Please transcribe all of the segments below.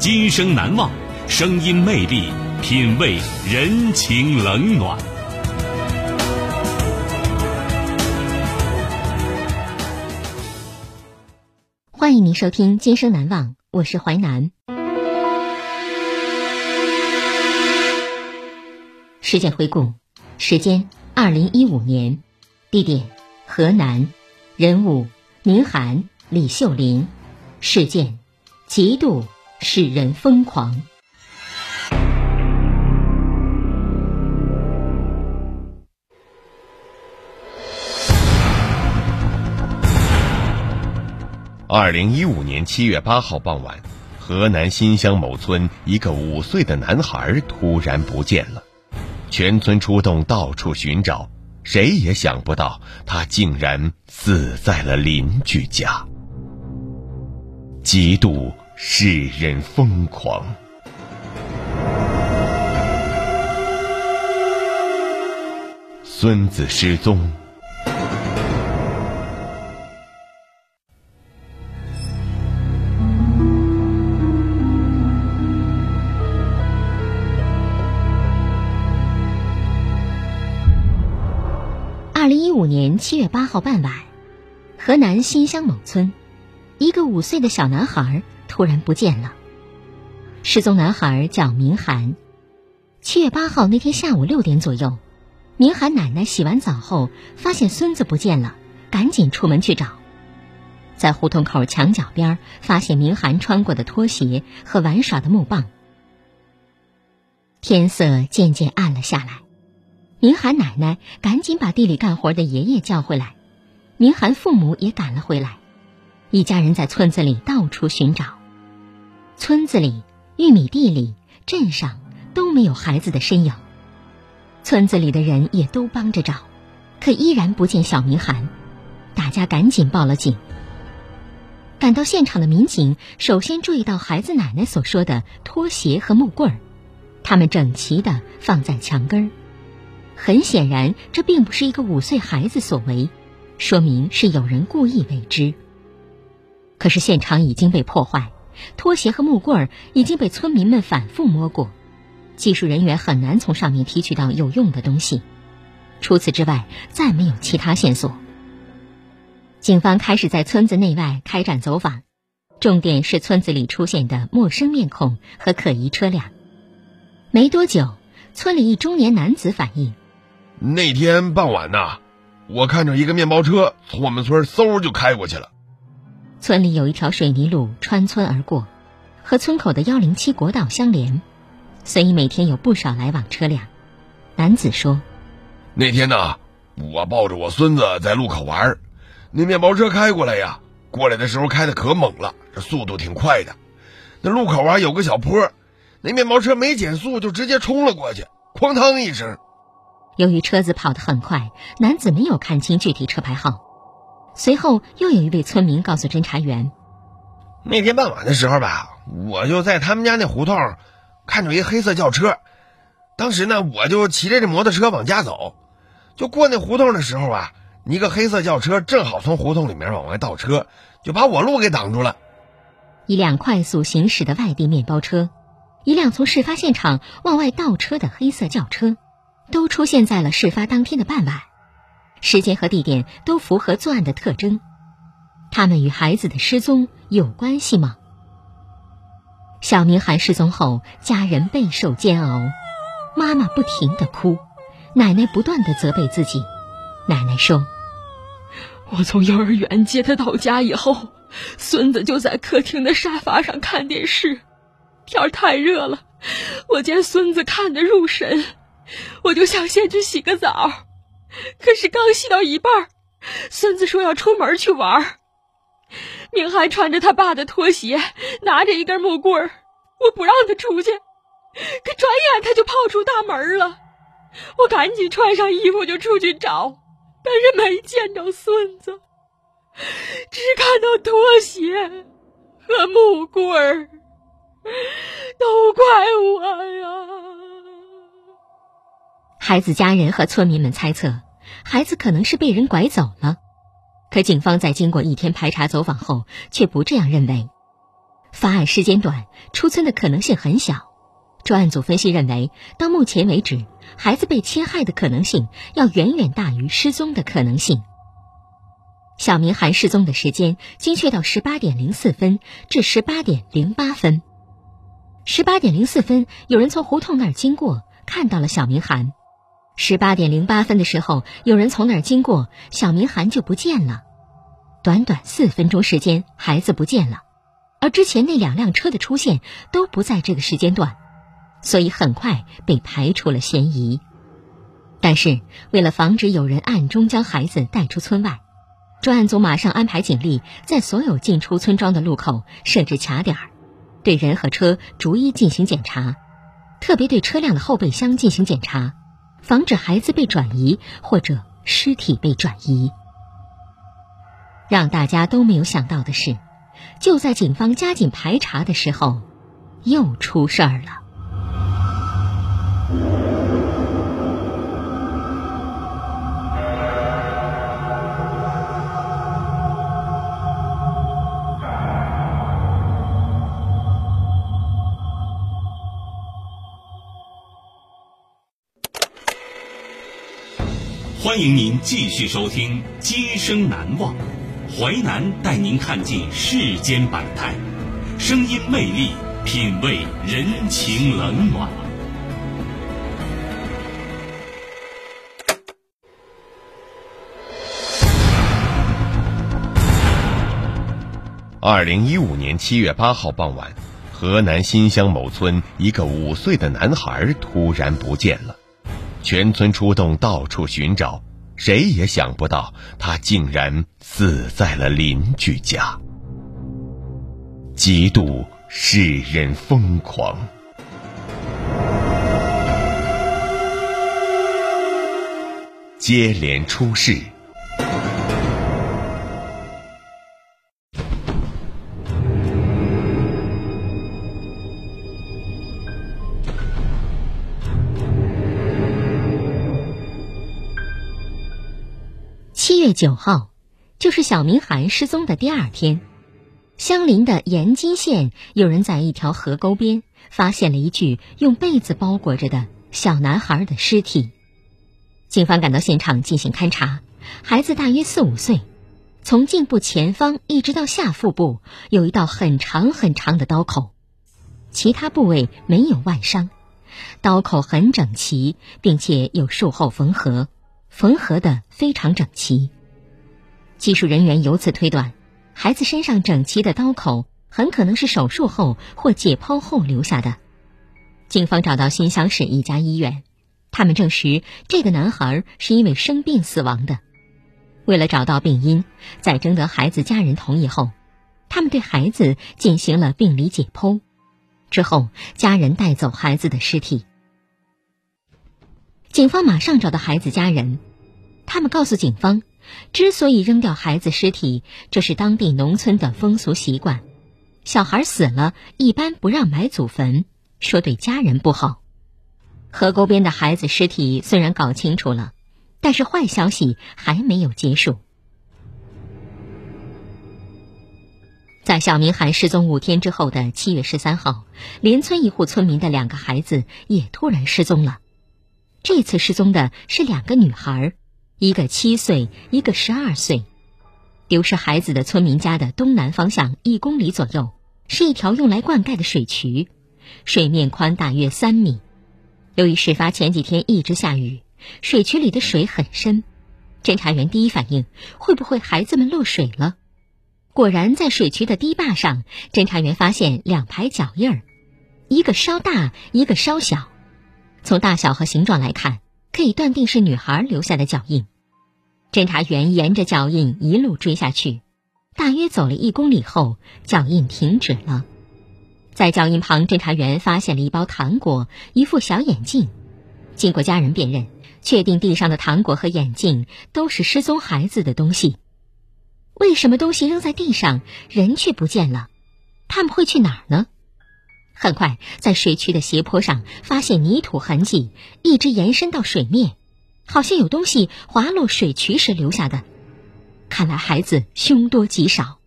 今生难忘，声音魅力，品味人情冷暖。欢迎您收听《今生难忘》，我是淮南。事件回顾：时间二零一五年，地点河南，人物明寒、李秀玲，事件极度使人疯狂。二零一五年七月八号傍晚，河南新乡某村一个五岁的男孩突然不见了，全村出动到处寻找，谁也想不到他竟然死在了邻居家。嫉妒使人疯狂，孙子失踪。二零一五年七月八号傍晚，河南新乡某村，一个五岁的小男孩突然不见了。失踪男孩叫明涵。七月八号那天下午六点左右，明涵奶奶洗完澡后发现孙子不见了，赶紧出门去找，在胡同口墙角边发现明涵穿过的拖鞋和玩耍的木棒。天色渐渐暗了下来。明涵奶奶赶紧把地里干活的爷爷叫回来，明涵父母也赶了回来，一家人在村子里到处寻找。村子里、玉米地里、镇上都没有孩子的身影，村子里的人也都帮着找，可依然不见小明涵，大家赶紧报了警。赶到现场的民警首先注意到孩子奶奶所说的拖鞋和木棍儿，他们整齐地放在墙根儿。很显然，这并不是一个五岁孩子所为，说明是有人故意为之。可是现场已经被破坏，拖鞋和木棍儿已经被村民们反复摸过，技术人员很难从上面提取到有用的东西。除此之外，再没有其他线索。警方开始在村子内外开展走访，重点是村子里出现的陌生面孔和可疑车辆。没多久，村里一中年男子反映。那天傍晚呐，我看着一个面包车从我们村嗖就开过去了。村里有一条水泥路穿村而过，和村口的幺零七国道相连，所以每天有不少来往车辆。男子说：“那天呢，我抱着我孙子在路口玩，那面包车开过来呀，过来的时候开的可猛了，这速度挺快的。那路口啊有个小坡，那面包车没减速就直接冲了过去，哐当一声。”由于车子跑得很快，男子没有看清具体车牌号。随后，又有一位村民告诉侦查员：“那天傍晚的时候吧，我就在他们家那胡同看着一黑色轿车。当时呢，我就骑着这摩托车往家走，就过那胡同的时候啊，一个黑色轿车正好从胡同里面往外倒车，就把我路给挡住了。一辆快速行驶的外地面包车，一辆从事发现场往外倒车的黑色轿车。”都出现在了事发当天的傍晚，时间和地点都符合作案的特征。他们与孩子的失踪有关系吗？小明涵失踪后，家人备受煎熬，妈妈不停的哭，奶奶不断的责备自己。奶奶说：“我从幼儿园接他到家以后，孙子就在客厅的沙发上看电视，天儿太热了，我见孙子看得入神，我就想先去洗个澡，可是刚洗到一半，孙子说要出门去玩。”明涵穿着他爸的拖鞋，拿着一根木棍儿，我不让他出去，可转眼他就跑出大门了。我赶紧穿上衣服就出去找，但是没见着孙子，只看到拖鞋和木棍儿，都怪我呀！孩子家人和村民们猜测，孩子可能是被人拐走了。可警方在经过一天排查走访后，却不这样认为。发案时间短，出村的可能性很小。专案组分析认为，到目前为止，孩子被侵害的可能性要远远大于失踪的可能性。小明涵失踪的时间精确到十八点零四分至十八点零八分。十八点零四分，有人从胡同那儿经过，看到了小明涵。十八点零八分的时候，有人从那儿经过，小明涵就不见了。短短四分钟时间，孩子不见了，而之前那两辆车的出现都不在这个时间段，所以很快被排除了嫌疑。但是，为了防止有人暗中将孩子带出村外，专案组马上安排警力在所有进出村庄的路口设置卡点儿，对人和车逐一进行检查，特别对车辆的后备箱进行检查。防止孩子被转移或者尸体被转移。让大家都没有想到的是，就在警方加紧排查的时候，又出事儿了。欢迎您继续收听《今生难忘》，淮南带您看尽世间百态，声音魅力，品味人情冷暖。二零一五年七月八号傍晚，河南新乡某村一个五岁的男孩突然不见了。全村出动，到处寻找，谁也想不到他竟然死在了邻居家，极度使人疯狂。接连出事。九号，就是小明涵失踪的第二天。相邻的延津县，有人在一条河沟边发现了一具用被子包裹着的小男孩的尸体。警方赶到现场进行勘查，孩子大约四五岁，从颈部前方一直到下腹部有一道很长很长的刀口，其他部位没有外伤，刀口很整齐，并且有术后缝合。缝合的非常整齐。技术人员由此推断，孩子身上整齐的刀口很可能是手术后或解剖后留下的。警方找到新乡市一家医院，他们证实这个男孩是因为生病死亡的。为了找到病因，在征得孩子家人同意后，他们对孩子进行了病理解剖。之后，家人带走孩子的尸体。警方马上找到孩子家人，他们告诉警方，之所以扔掉孩子尸体，这是当地农村的风俗习惯。小孩死了，一般不让埋祖坟，说对家人不好。河沟边的孩子尸体虽然搞清楚了，但是坏消息还没有结束。在小明涵失踪五天之后的七月十三号，邻村一户村民的两个孩子也突然失踪了。这次失踪的是两个女孩，一个七岁，一个十二岁。丢失孩子的村民家的东南方向一公里左右是一条用来灌溉的水渠，水面宽大约三米。由于事发前几天一直下雨，水渠里的水很深。侦查员第一反应会不会孩子们落水了？果然，在水渠的堤坝上，侦查员发现两排脚印儿，一个稍大，一个稍小。从大小和形状来看，可以断定是女孩留下的脚印。侦查员沿着脚印一路追下去，大约走了一公里后，脚印停止了。在脚印旁，侦查员发现了一包糖果，一副小眼镜。经过家人辨认。确定地上的糖果和眼镜都是失踪孩子的东西。为什么东西扔在地上，人却不见了？他们会去哪儿呢？很快，在水渠的斜坡上发现泥土痕迹，一直延伸到水面，好像有东西滑落水渠时留下的。看来孩子凶多吉少。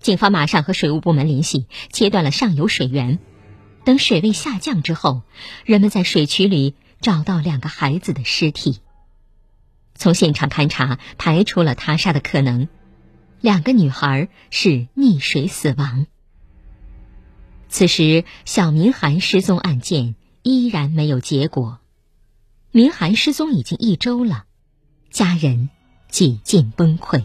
警方马上和水务部门联系，切断了上游水源。等水位下降之后，人们在水渠里。找到两个孩子的尸体。从现场勘查，排除了他杀的可能，两个女孩是溺水死亡。此时，小明涵失踪案件依然没有结果。明寒失踪已经一周了，家人几近崩溃。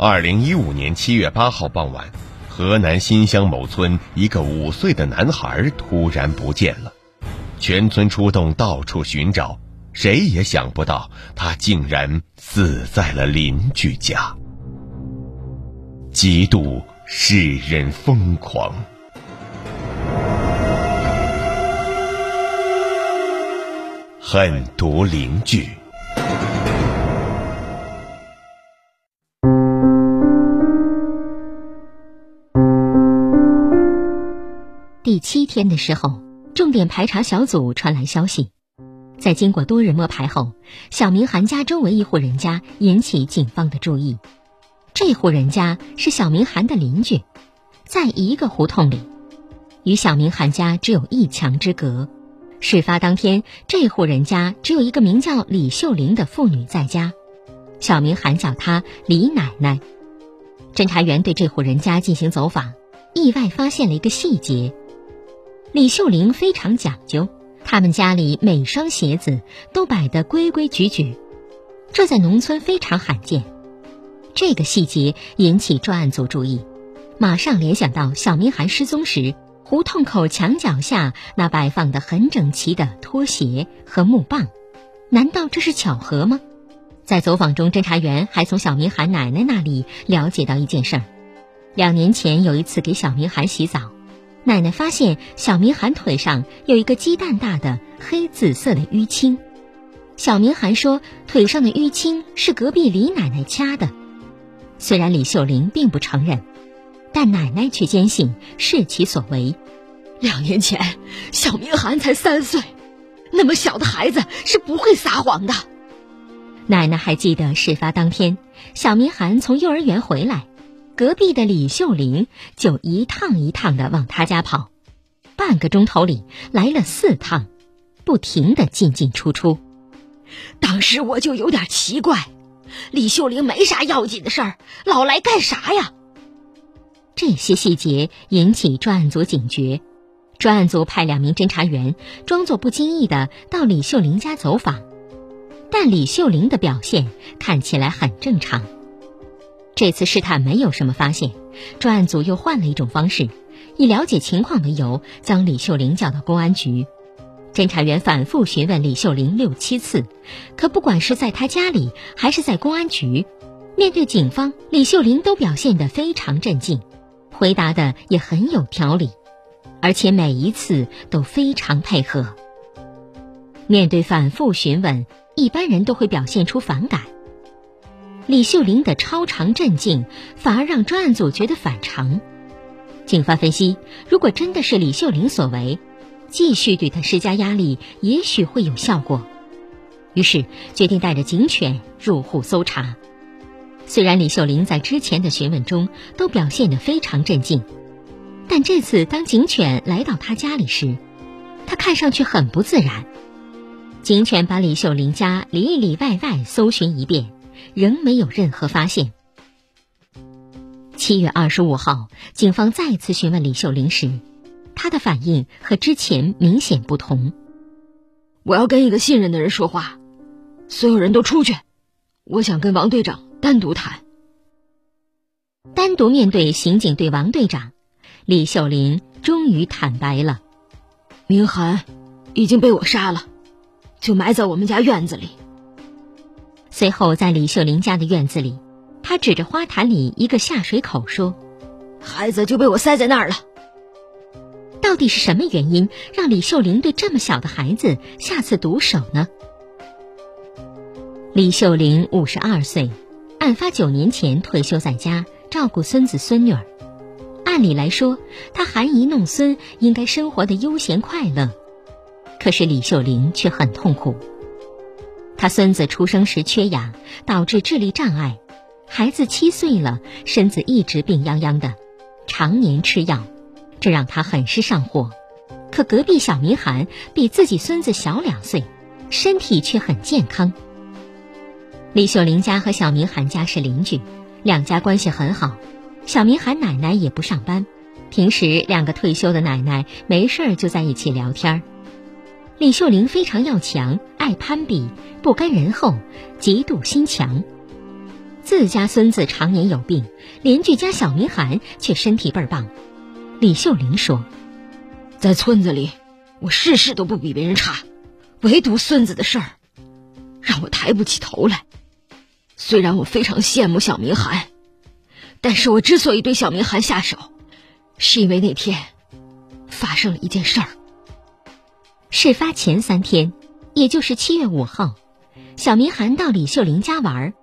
二零一五年七月八号傍晚，河南新乡某村一个五岁的男孩突然不见了，全村出动到处寻找，谁也想不到他竟然死在了邻居家，极度使人疯狂，狠毒邻居。七天的时候，重点排查小组传来消息，在经过多日摸排后，小明寒家周围一户人家引起警方的注意。这户人家是小明寒的邻居，在一个胡同里，与小明寒家只有一墙之隔。事发当天，这户人家只有一个名叫李秀玲的妇女在家，小明寒叫她李奶奶。侦查员对这户人家进行走访，意外发现了一个细节。李秀玲非常讲究，他们家里每双鞋子都摆得规规矩矩，这在农村非常罕见。这个细节引起专案组注意，马上联想到小明涵失踪时胡同口墙脚下那摆放的很整齐的拖鞋和木棒。难道这是巧合吗？在走访中，侦查员还从小明涵奶奶那里了解到一件事儿：两年前有一次给小明涵洗澡。奶奶发现小明涵腿上有一个鸡蛋大的黑紫色的淤青，小明涵说腿上的淤青是隔壁李奶奶掐的。虽然李秀玲并不承认，但奶奶却坚信是其所为。两年前，小明涵才三岁，那么小的孩子是不会撒谎的。奶奶还记得事发当天，小明涵从幼儿园回来。隔壁的李秀玲就一趟一趟的往他家跑，半个钟头里来了四趟，不停的进进出出。当时我就有点奇怪，李秀玲没啥要紧的事儿，老来干啥呀？这些细节引起专案组警觉，专案组派两名侦查员装作不经意的到李秀玲家走访，但李秀玲的表现看起来很正常。这次试探没有什么发现，专案组又换了一种方式，以了解情况为由，将李秀玲叫到公安局。侦查员反复询问李秀玲六七次，可不管是在她家里还是在公安局，面对警方，李秀玲都表现得非常镇静，回答的也很有条理，而且每一次都非常配合。面对反复询问，一般人都会表现出反感。李秀玲的超常镇静反而让专案组觉得反常。警方分析，如果真的是李秀玲所为。继续对他施加压力，也许会有效果。于是决定带着警犬入户搜查。虽然李秀玲在之前的询问中都表现得非常镇静，但这次当警犬来到他家里时，他看上去很不自然。警犬把李秀玲家里里外外搜寻一遍，仍没有任何发现。七月二十五号，警方再次询问李秀玲时。她的反应和之前明显不同。我要跟一个信任的人说话，所有人都出去。我想跟王队长单独谈。单独面对刑警队王队长，李秀玲终于坦白了：明涵已经被我杀了，就埋在我们家院子里。随后，在李秀玲家的院子里，他指着花坛里一个下水口说：“孩子就被我塞在那儿了。”到底是什么原因让李秀玲对这么小的孩子下此毒手呢？李秀玲五十二岁，案发九年前退休在家照顾孙子孙女儿。按理来说，她含饴弄孙，应该生活的悠闲快乐。可是李秀玲却很痛苦。他孙子出生时缺氧，导致智力障碍；孩子七岁了，身子一直病殃殃的，常年吃药。这让他很是上火，可隔壁小明涵比自己孙子小两岁，身体却很健康。李秀玲家和小明涵家是邻居，两家关系很好。小明涵奶奶也不上班，平时两个退休的奶奶没事儿就在一起聊天。李秀玲非常要强，爱攀比，不甘人后，嫉妒心强。自家孙子常年有病，邻居家小明涵却身体倍儿棒。李秀玲说：“在村子里，我事事都不比别人差，唯独孙子的事儿，让我抬不起头来。虽然我非常羡慕小明涵，但是我之所以对小明涵下手，是因为那天发生了一件事儿。事发前三天，也就是七月五号，小明涵到李秀玲家玩，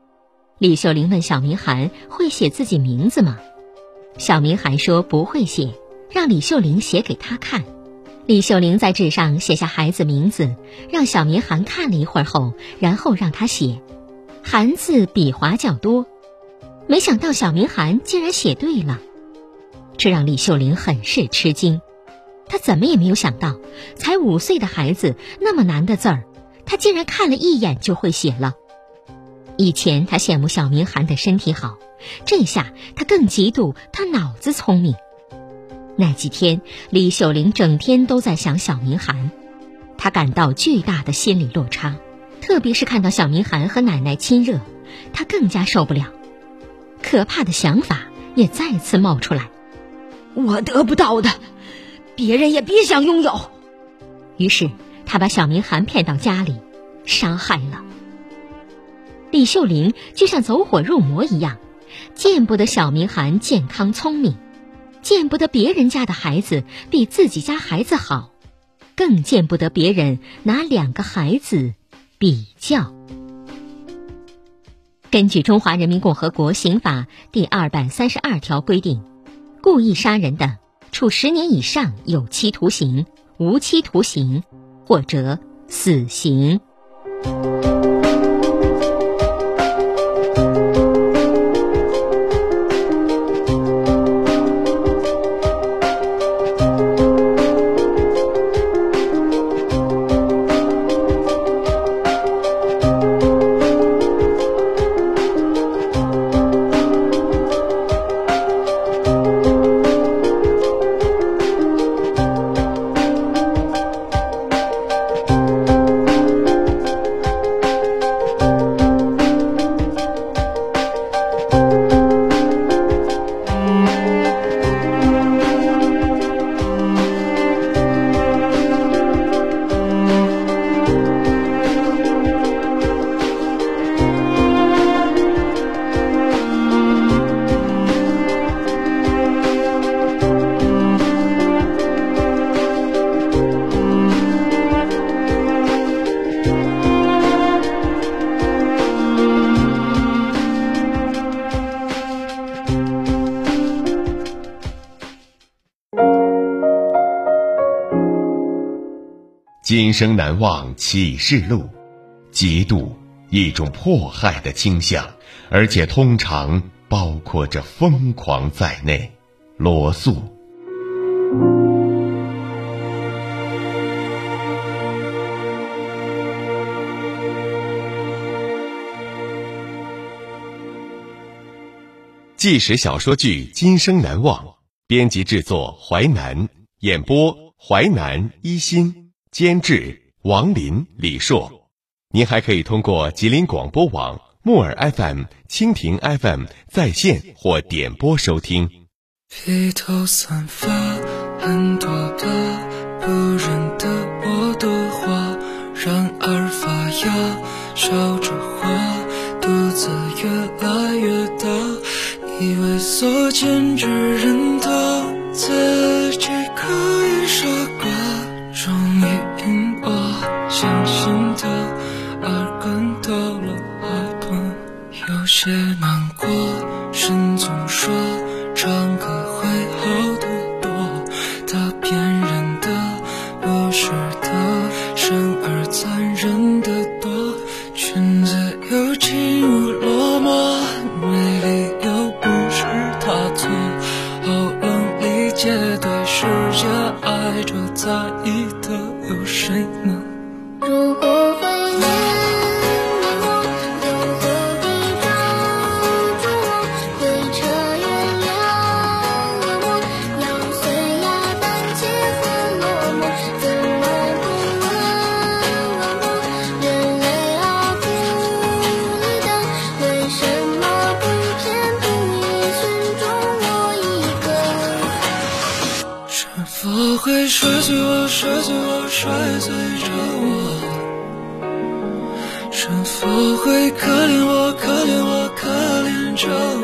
李秀玲问小明涵会写自己名字吗？小明涵说不会写。”让李秀玲写给他看，李秀玲在纸上写下孩子名字，让小明涵看了一会儿后，然后让他写，涵字笔划较多，没想到小明涵竟然写对了，这让李秀玲很是吃惊，他怎么也没有想到，才五岁的孩子那么难的字儿，他竟然看了一眼就会写了。以前他羡慕小明涵的身体好，这下他更嫉妒他脑子聪明。那几天，李秀玲整天都在想小明涵，她感到巨大的心理落差，特别是看到小明涵和奶奶亲热，她更加受不了。可怕的想法也再次冒出来：我得不到的，别人也别想拥有。于是，他把小明涵骗到家里，杀害了。李秀玲就像走火入魔一样，见不得小明涵健康聪明。见不得别人家的孩子比自己家孩子好，更见不得别人拿两个孩子比较。根据《中华人民共和国刑法》第二百三十二条规定，故意杀人的，处十年以上有期徒刑、无期徒刑或者死刑。今生难忘启示录，嫉妒一种迫害的倾向，而且通常包括着疯狂在内。罗素。纪实小说剧《今生难忘》，编辑制作淮南，演播淮南一心，监制王林、李硕。您还可以通过吉林广播网、木耳 FM、蜻蜓 FM 在线或点播收听。披头散发，很多的不认得我的话，然而发芽，笑着花，肚子越来越大，以为所见之人都自己可以傻摔碎我，摔碎着我。是否会可怜我，可怜我，可怜着我？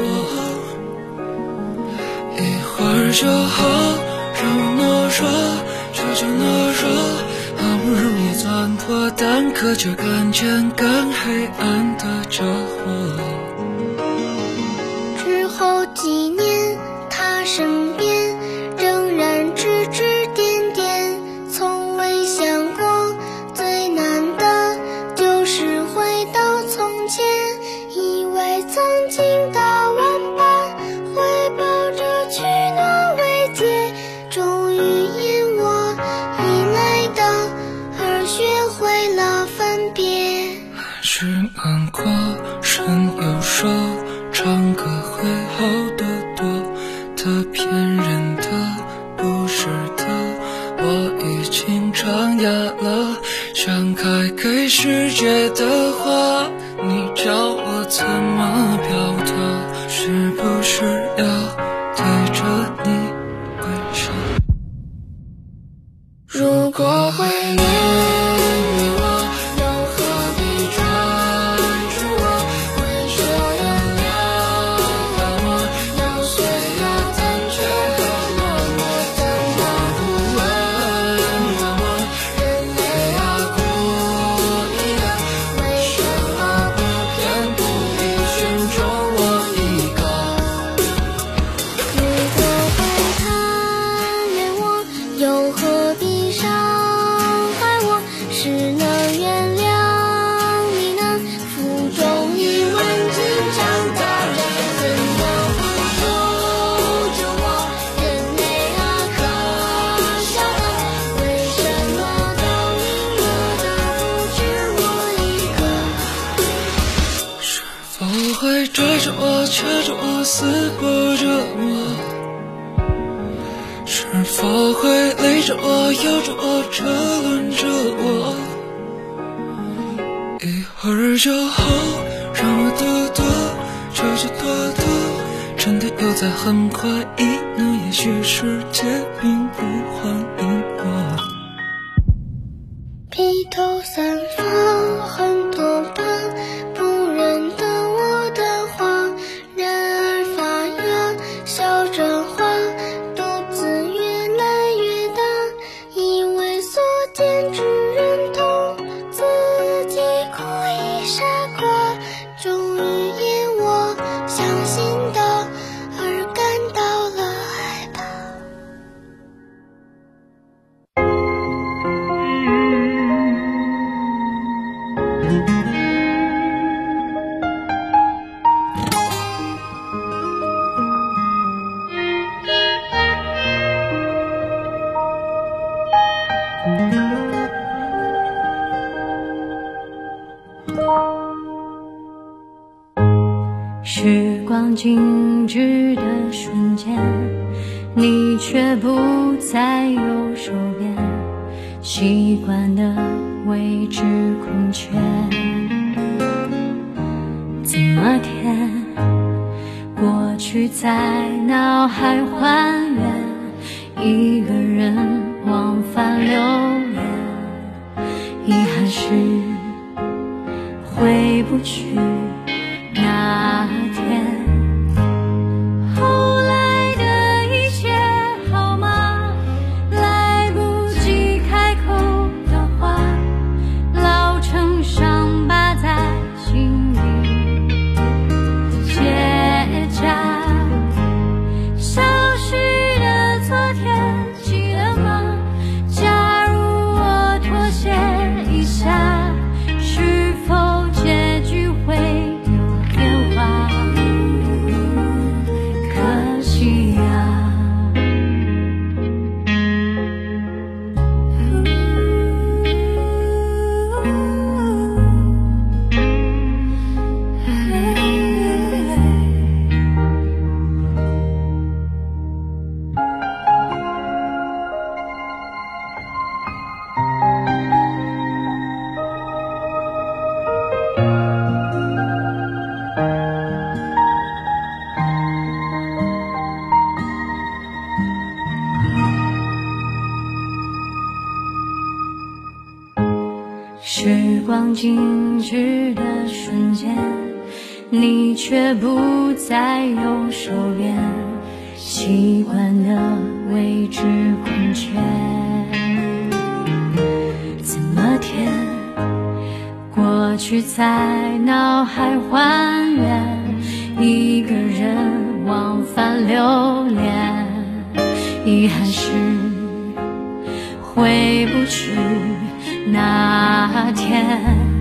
一会儿就好，让我懦弱，求求懦弱。好不容易钻破蛋壳，却看见更黑暗 you. 我、咬着我、车轮着我？一会儿就好，让我躲躲，悄悄躲躲，真的又在很快意呢？也许世界并不欢迎我，披头散发，很多疤空缺怎么填过去在脑海还原一个人往返流年遗憾是回不去那遗憾是回不去那天。